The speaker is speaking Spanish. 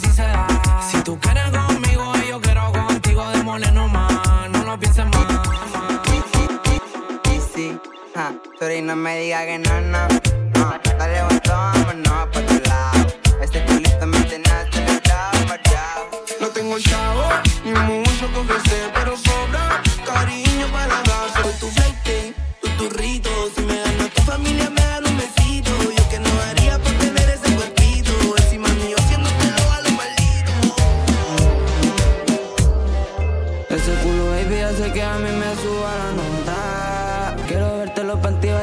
si tú quieres conmigo y yo quiero contigo, démosle nomás, no lo pienses más. Easy, ja, sorry, no me digas que no, no, no. Dale, vuelto, vámonos pa' tu lado. Este culito me tiene hasta el chavo, No tengo chavo, ni mucho que ofrecer, pero sobra cariño. Ese culo, baby, hace que a mí me suba la nota. Quiero verte los panties